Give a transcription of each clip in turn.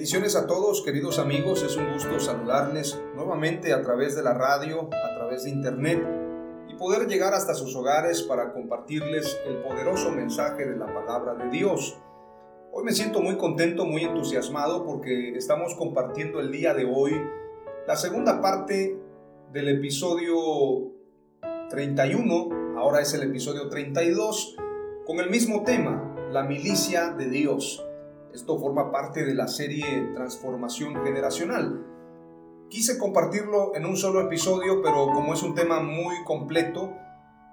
Bendiciones a todos, queridos amigos. Es un gusto saludarles nuevamente a través de la radio, a través de internet y poder llegar hasta sus hogares para compartirles el poderoso mensaje de la palabra de Dios. Hoy me siento muy contento, muy entusiasmado porque estamos compartiendo el día de hoy la segunda parte del episodio 31, ahora es el episodio 32, con el mismo tema, la milicia de Dios. Esto forma parte de la serie Transformación Generacional. Quise compartirlo en un solo episodio, pero como es un tema muy completo,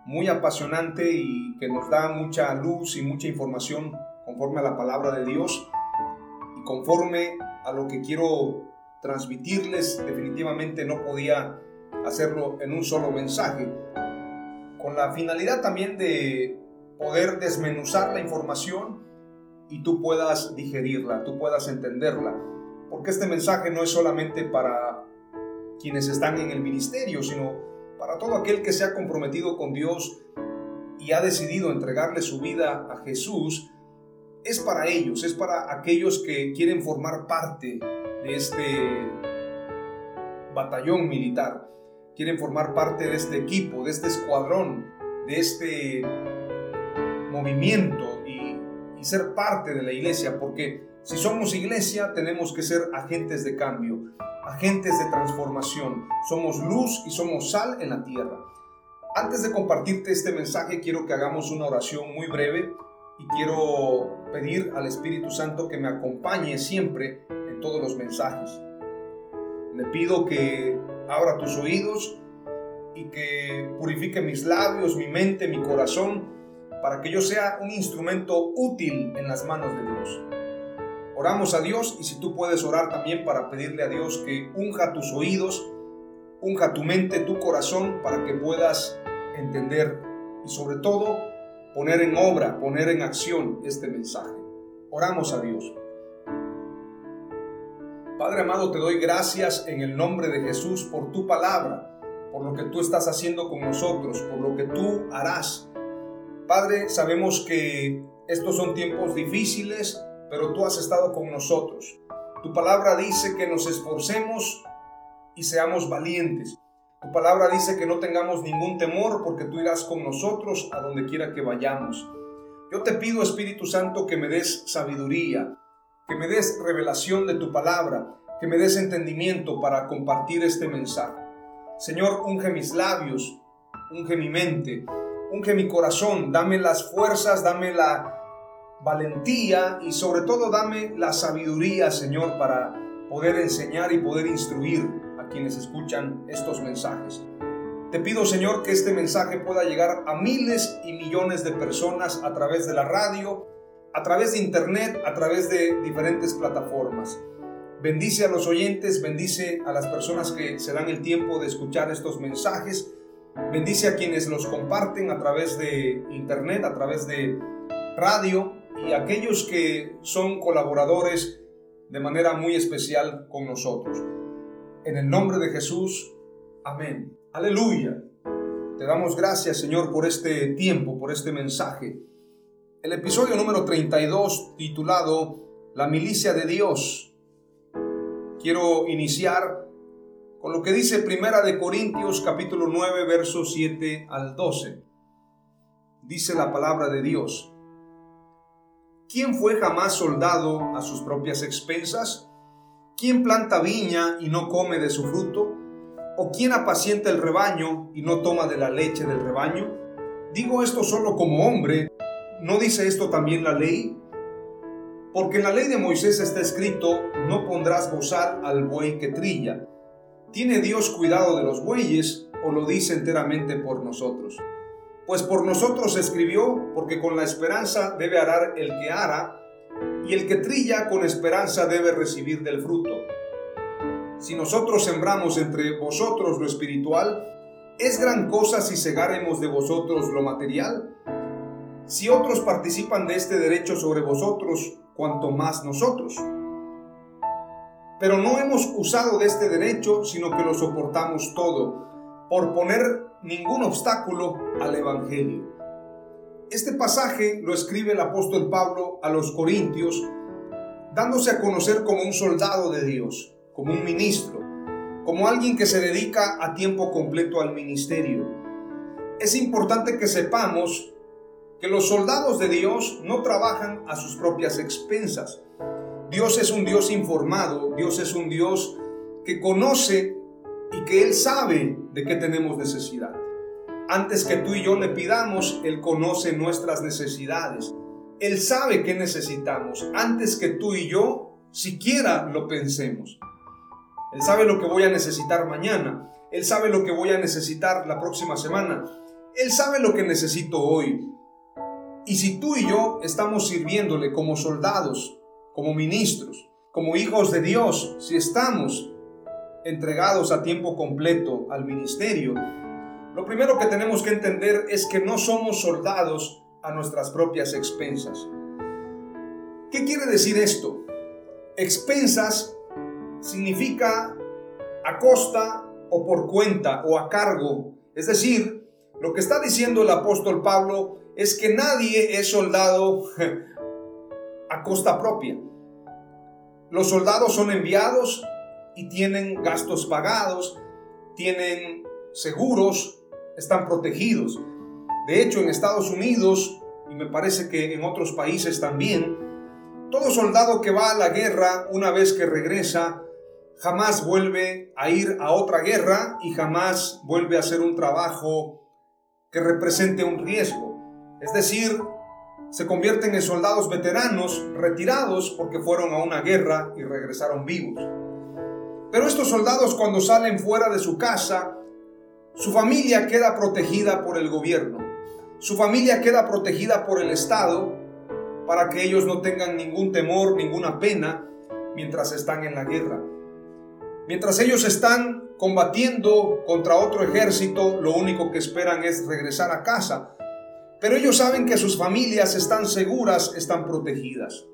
muy apasionante y que nos da mucha luz y mucha información conforme a la palabra de Dios y conforme a lo que quiero transmitirles, definitivamente no podía hacerlo en un solo mensaje, con la finalidad también de poder desmenuzar la información y tú puedas digerirla, tú puedas entenderla. Porque este mensaje no es solamente para quienes están en el ministerio, sino para todo aquel que se ha comprometido con Dios y ha decidido entregarle su vida a Jesús. Es para ellos, es para aquellos que quieren formar parte de este batallón militar, quieren formar parte de este equipo, de este escuadrón, de este movimiento ser parte de la iglesia, porque si somos iglesia tenemos que ser agentes de cambio, agentes de transformación. Somos luz y somos sal en la tierra. Antes de compartirte este mensaje, quiero que hagamos una oración muy breve y quiero pedir al Espíritu Santo que me acompañe siempre en todos los mensajes. Le pido que abra tus oídos y que purifique mis labios, mi mente, mi corazón para que yo sea un instrumento útil en las manos de Dios. Oramos a Dios y si tú puedes orar también para pedirle a Dios que unja tus oídos, unja tu mente, tu corazón, para que puedas entender y sobre todo poner en obra, poner en acción este mensaje. Oramos a Dios. Padre amado, te doy gracias en el nombre de Jesús por tu palabra, por lo que tú estás haciendo con nosotros, por lo que tú harás Padre, sabemos que estos son tiempos difíciles, pero tú has estado con nosotros. Tu palabra dice que nos esforcemos y seamos valientes. Tu palabra dice que no tengamos ningún temor porque tú irás con nosotros a donde quiera que vayamos. Yo te pido, Espíritu Santo, que me des sabiduría, que me des revelación de tu palabra, que me des entendimiento para compartir este mensaje. Señor, unge mis labios, unge mi mente, unge mi corazón, dame las fuerzas, dame la valentía y sobre todo dame la sabiduría, Señor, para poder enseñar y poder instruir a quienes escuchan estos mensajes. Te pido, Señor, que este mensaje pueda llegar a miles y millones de personas a través de la radio, a través de internet, a través de diferentes plataformas. Bendice a los oyentes, bendice a las personas que se dan el tiempo de escuchar estos mensajes Bendice a quienes los comparten a través de internet, a través de radio y aquellos que son colaboradores de manera muy especial con nosotros. En el nombre de Jesús, amén. Aleluya. Te damos gracias, Señor, por este tiempo, por este mensaje. El episodio número 32, titulado La milicia de Dios. quiero iniciar con lo que dice Primera de Corintios capítulo 9 versos 7 al 12. Dice la palabra de Dios. ¿Quién fue jamás soldado a sus propias expensas? ¿Quién planta viña y no come de su fruto? ¿O quién apacienta el rebaño y no toma de la leche del rebaño? Digo esto solo como hombre, ¿no dice esto también la ley? Porque en la ley de Moisés está escrito, no pondrás bozal al buey que trilla. ¿Tiene Dios cuidado de los bueyes o lo dice enteramente por nosotros? Pues por nosotros escribió, porque con la esperanza debe arar el que ara, y el que trilla con esperanza debe recibir del fruto. Si nosotros sembramos entre vosotros lo espiritual, ¿es gran cosa si segaremos de vosotros lo material? Si otros participan de este derecho sobre vosotros, cuanto más nosotros. Pero no hemos usado de este derecho, sino que lo soportamos todo, por poner ningún obstáculo al Evangelio. Este pasaje lo escribe el apóstol Pablo a los Corintios, dándose a conocer como un soldado de Dios, como un ministro, como alguien que se dedica a tiempo completo al ministerio. Es importante que sepamos que los soldados de Dios no trabajan a sus propias expensas. Dios es un Dios informado, Dios es un Dios que conoce y que Él sabe de qué tenemos necesidad. Antes que tú y yo le pidamos, Él conoce nuestras necesidades. Él sabe qué necesitamos antes que tú y yo siquiera lo pensemos. Él sabe lo que voy a necesitar mañana. Él sabe lo que voy a necesitar la próxima semana. Él sabe lo que necesito hoy. Y si tú y yo estamos sirviéndole como soldados, como ministros, como hijos de Dios, si estamos entregados a tiempo completo al ministerio, lo primero que tenemos que entender es que no somos soldados a nuestras propias expensas. ¿Qué quiere decir esto? Expensas significa a costa o por cuenta o a cargo. Es decir, lo que está diciendo el apóstol Pablo es que nadie es soldado a costa propia. Los soldados son enviados y tienen gastos pagados, tienen seguros, están protegidos. De hecho, en Estados Unidos, y me parece que en otros países también, todo soldado que va a la guerra, una vez que regresa, jamás vuelve a ir a otra guerra y jamás vuelve a hacer un trabajo que represente un riesgo. Es decir, se convierten en soldados veteranos retirados porque fueron a una guerra y regresaron vivos. Pero estos soldados cuando salen fuera de su casa, su familia queda protegida por el gobierno. Su familia queda protegida por el Estado para que ellos no tengan ningún temor, ninguna pena mientras están en la guerra. Mientras ellos están combatiendo contra otro ejército, lo único que esperan es regresar a casa pero ellos saben que sus familias están seguras, están protegidas.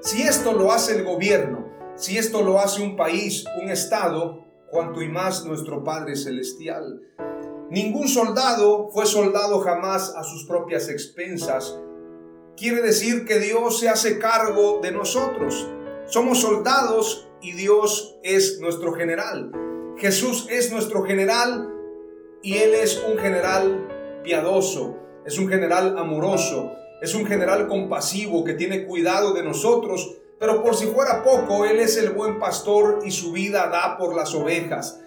Si esto lo hace el gobierno, si esto lo hace un país, un estado, cuanto y más nuestro Padre Celestial. Ningún soldado fue soldado jamás a sus propias expensas. Quiere decir que Dios se hace cargo de nosotros. Somos soldados y Dios es nuestro general. Jesús es nuestro general y Él es un general piadoso, es un general amoroso, es un general compasivo que tiene cuidado de nosotros, pero por si fuera poco, Él es el buen pastor y su vida da por las ovejas.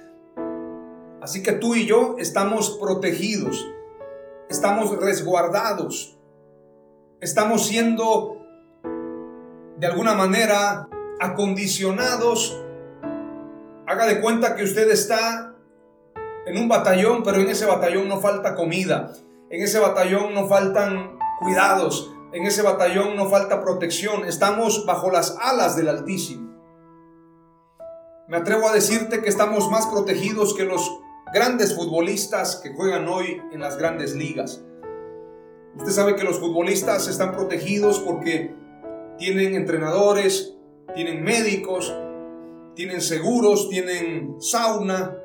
Así que tú y yo estamos protegidos, estamos resguardados, estamos siendo de alguna manera acondicionados. Haga de cuenta que usted está en un batallón, pero en ese batallón no falta comida. En ese batallón no faltan cuidados, en ese batallón no falta protección, estamos bajo las alas del Altísimo. Me atrevo a decirte que estamos más protegidos que los grandes futbolistas que juegan hoy en las grandes ligas. Usted sabe que los futbolistas están protegidos porque tienen entrenadores, tienen médicos, tienen seguros, tienen sauna,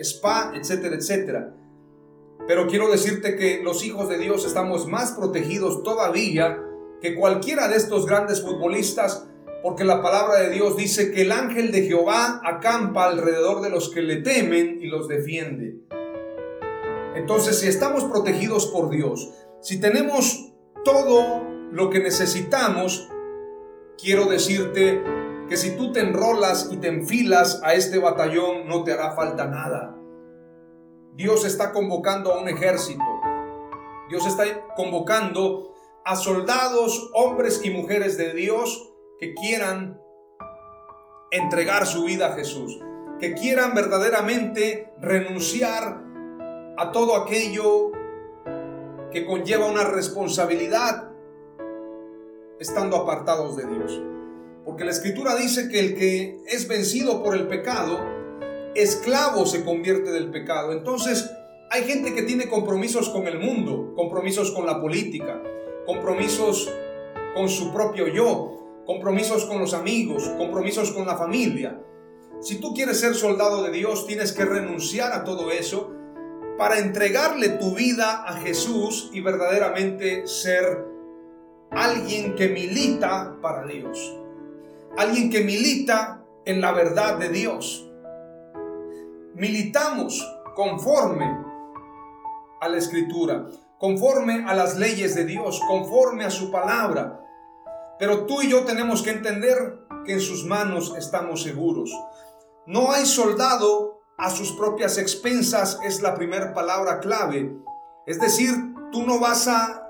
spa, etcétera, etcétera. Pero quiero decirte que los hijos de Dios estamos más protegidos todavía que cualquiera de estos grandes futbolistas porque la palabra de Dios dice que el ángel de Jehová acampa alrededor de los que le temen y los defiende. Entonces, si estamos protegidos por Dios, si tenemos todo lo que necesitamos, quiero decirte que si tú te enrolas y te enfilas a este batallón, no te hará falta nada. Dios está convocando a un ejército. Dios está convocando a soldados, hombres y mujeres de Dios que quieran entregar su vida a Jesús, que quieran verdaderamente renunciar a todo aquello que conlleva una responsabilidad estando apartados de Dios. Porque la escritura dice que el que es vencido por el pecado, esclavo se convierte del pecado. Entonces, hay gente que tiene compromisos con el mundo, compromisos con la política, compromisos con su propio yo, compromisos con los amigos, compromisos con la familia. Si tú quieres ser soldado de Dios, tienes que renunciar a todo eso para entregarle tu vida a Jesús y verdaderamente ser alguien que milita para Dios. Alguien que milita en la verdad de Dios. Militamos conforme a la escritura, conforme a las leyes de Dios, conforme a su palabra. Pero tú y yo tenemos que entender que en sus manos estamos seguros. No hay soldado a sus propias expensas, es la primera palabra clave. Es decir, tú no vas a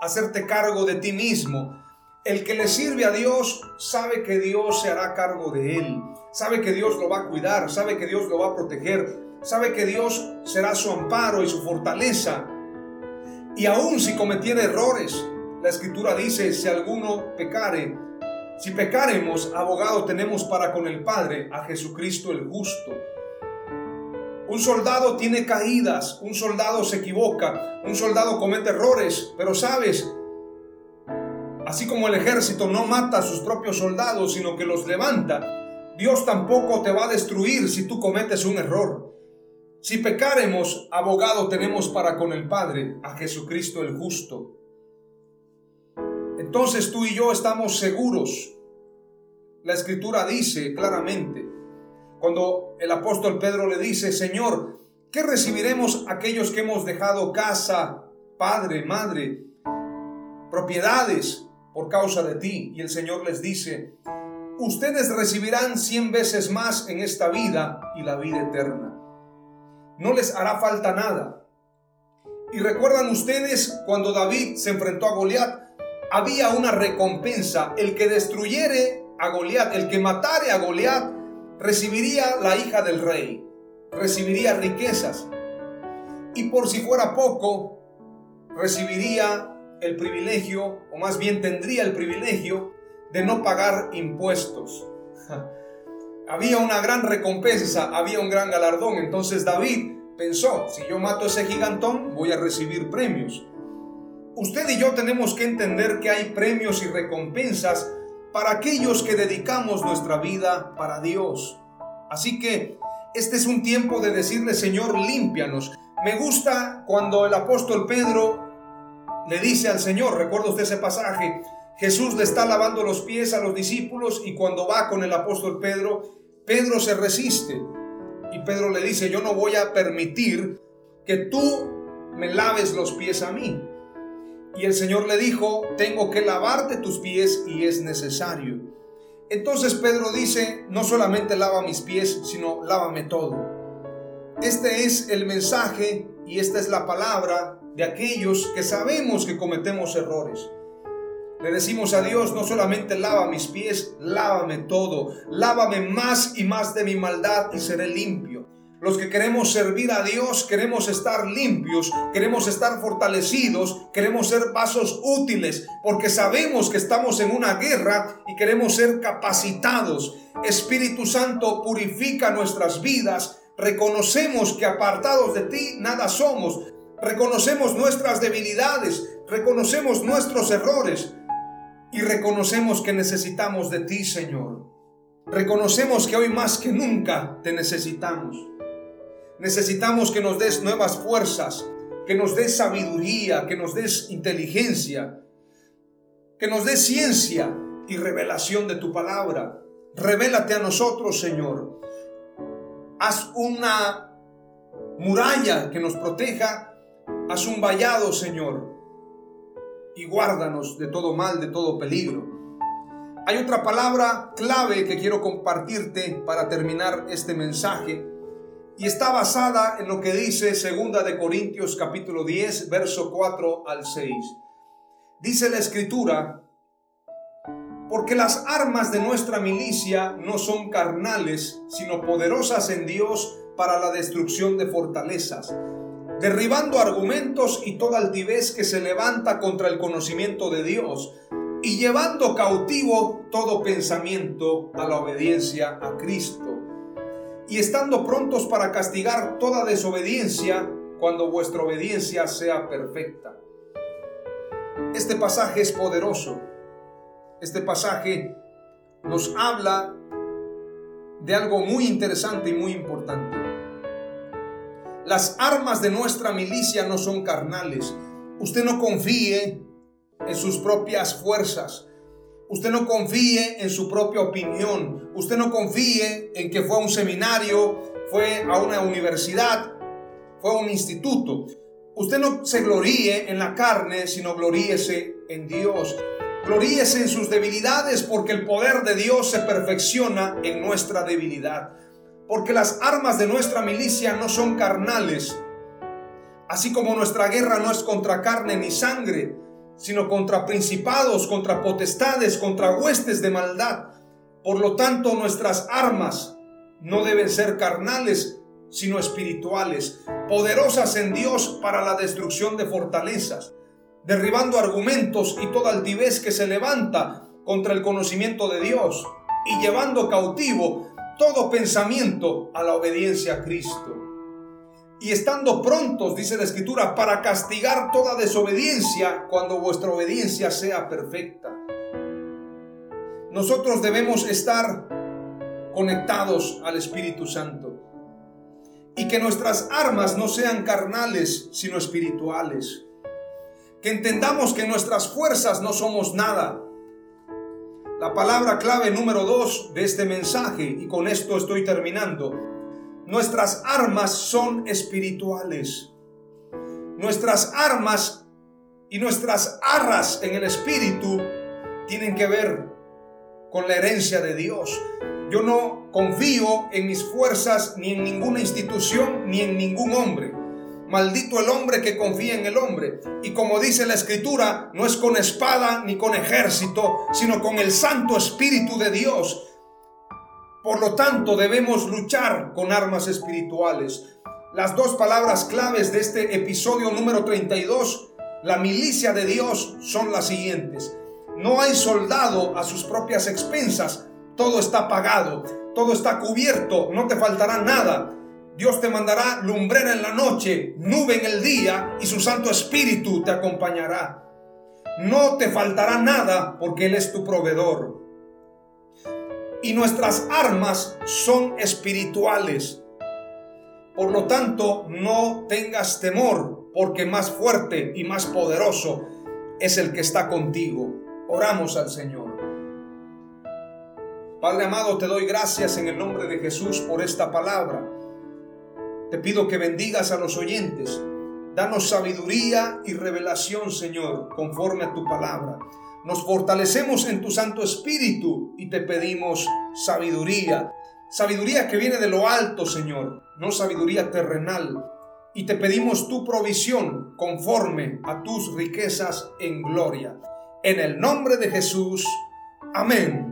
hacerte cargo de ti mismo. El que le sirve a Dios sabe que Dios se hará cargo de él, sabe que Dios lo va a cuidar, sabe que Dios lo va a proteger, sabe que Dios será su amparo y su fortaleza. Y aun si cometiera errores, la escritura dice, si alguno pecare, si pecaremos, abogado tenemos para con el Padre, a Jesucristo el justo. Un soldado tiene caídas, un soldado se equivoca, un soldado comete errores, pero sabes, así como el ejército no mata a sus propios soldados, sino que los levanta, Dios tampoco te va a destruir si tú cometes un error. Si pecaremos, abogado tenemos para con el Padre, a Jesucristo el justo. Entonces tú y yo estamos seguros. La escritura dice claramente, cuando el apóstol Pedro le dice, Señor, ¿qué recibiremos aquellos que hemos dejado casa, padre, madre, propiedades por causa de ti? Y el Señor les dice, ustedes recibirán cien veces más en esta vida y la vida eterna. No les hará falta nada. Y recuerdan ustedes cuando David se enfrentó a Goliat, había una recompensa. El que destruyere a Goliat, el que matare a Goliat, recibiría la hija del rey, recibiría riquezas y por si fuera poco, recibiría el privilegio, o más bien tendría el privilegio, de no pagar impuestos. había una gran recompensa, había un gran galardón. Entonces David pensó, si yo mato a ese gigantón, voy a recibir premios. Usted y yo tenemos que entender que hay premios y recompensas para aquellos que dedicamos nuestra vida para Dios. Así que este es un tiempo de decirle, Señor, límpianos. Me gusta cuando el apóstol Pedro le dice al Señor, recuerda usted ese pasaje, Jesús le está lavando los pies a los discípulos y cuando va con el apóstol Pedro, Pedro se resiste. Y Pedro le dice, yo no voy a permitir que tú me laves los pies a mí. Y el Señor le dijo, tengo que lavarte tus pies y es necesario. Entonces Pedro dice, no solamente lava mis pies, sino lávame todo. Este es el mensaje y esta es la palabra de aquellos que sabemos que cometemos errores. Le decimos a Dios, no solamente lava mis pies, lávame todo, lávame más y más de mi maldad y seré limpio. Los que queremos servir a Dios, queremos estar limpios, queremos estar fortalecidos, queremos ser vasos útiles, porque sabemos que estamos en una guerra y queremos ser capacitados. Espíritu Santo, purifica nuestras vidas. Reconocemos que apartados de ti nada somos. Reconocemos nuestras debilidades, reconocemos nuestros errores y reconocemos que necesitamos de ti, Señor. Reconocemos que hoy más que nunca te necesitamos. Necesitamos que nos des nuevas fuerzas, que nos des sabiduría, que nos des inteligencia, que nos des ciencia y revelación de tu palabra. Revélate a nosotros, Señor. Haz una muralla que nos proteja. Haz un vallado, Señor. Y guárdanos de todo mal, de todo peligro. Hay otra palabra clave que quiero compartirte para terminar este mensaje y está basada en lo que dice segunda de Corintios capítulo 10 verso 4 al 6. Dice la escritura, porque las armas de nuestra milicia no son carnales, sino poderosas en Dios para la destrucción de fortalezas, derribando argumentos y toda altivez que se levanta contra el conocimiento de Dios, y llevando cautivo todo pensamiento a la obediencia a Cristo, y estando prontos para castigar toda desobediencia cuando vuestra obediencia sea perfecta. Este pasaje es poderoso. Este pasaje nos habla de algo muy interesante y muy importante. Las armas de nuestra milicia no son carnales. Usted no confíe en sus propias fuerzas. Usted no confíe en su propia opinión. Usted no confíe en que fue a un seminario, fue a una universidad, fue a un instituto. Usted no se gloríe en la carne, sino gloríese en Dios. Gloríese en sus debilidades porque el poder de Dios se perfecciona en nuestra debilidad. Porque las armas de nuestra milicia no son carnales. Así como nuestra guerra no es contra carne ni sangre, sino contra principados, contra potestades, contra huestes de maldad. Por lo tanto, nuestras armas no deben ser carnales, sino espirituales, poderosas en Dios para la destrucción de fortalezas, derribando argumentos y toda altivez que se levanta contra el conocimiento de Dios y llevando cautivo todo pensamiento a la obediencia a Cristo. Y estando prontos, dice la Escritura, para castigar toda desobediencia cuando vuestra obediencia sea perfecta. Nosotros debemos estar conectados al Espíritu Santo y que nuestras armas no sean carnales, sino espirituales. Que entendamos que nuestras fuerzas no somos nada. La palabra clave número dos de este mensaje, y con esto estoy terminando, nuestras armas son espirituales. Nuestras armas y nuestras arras en el espíritu tienen que ver con la herencia de Dios. Yo no confío en mis fuerzas ni en ninguna institución ni en ningún hombre. Maldito el hombre que confía en el hombre. Y como dice la escritura, no es con espada ni con ejército, sino con el Santo Espíritu de Dios. Por lo tanto, debemos luchar con armas espirituales. Las dos palabras claves de este episodio número 32, la milicia de Dios, son las siguientes. No hay soldado a sus propias expensas, todo está pagado, todo está cubierto, no te faltará nada. Dios te mandará lumbrera en la noche, nube en el día y su Santo Espíritu te acompañará. No te faltará nada porque Él es tu proveedor. Y nuestras armas son espirituales. Por lo tanto, no tengas temor porque más fuerte y más poderoso es el que está contigo. Oramos al Señor. Padre amado, te doy gracias en el nombre de Jesús por esta palabra. Te pido que bendigas a los oyentes. Danos sabiduría y revelación, Señor, conforme a tu palabra. Nos fortalecemos en tu Santo Espíritu y te pedimos sabiduría. Sabiduría que viene de lo alto, Señor, no sabiduría terrenal. Y te pedimos tu provisión conforme a tus riquezas en gloria. En el nombre de Jesús. Amén.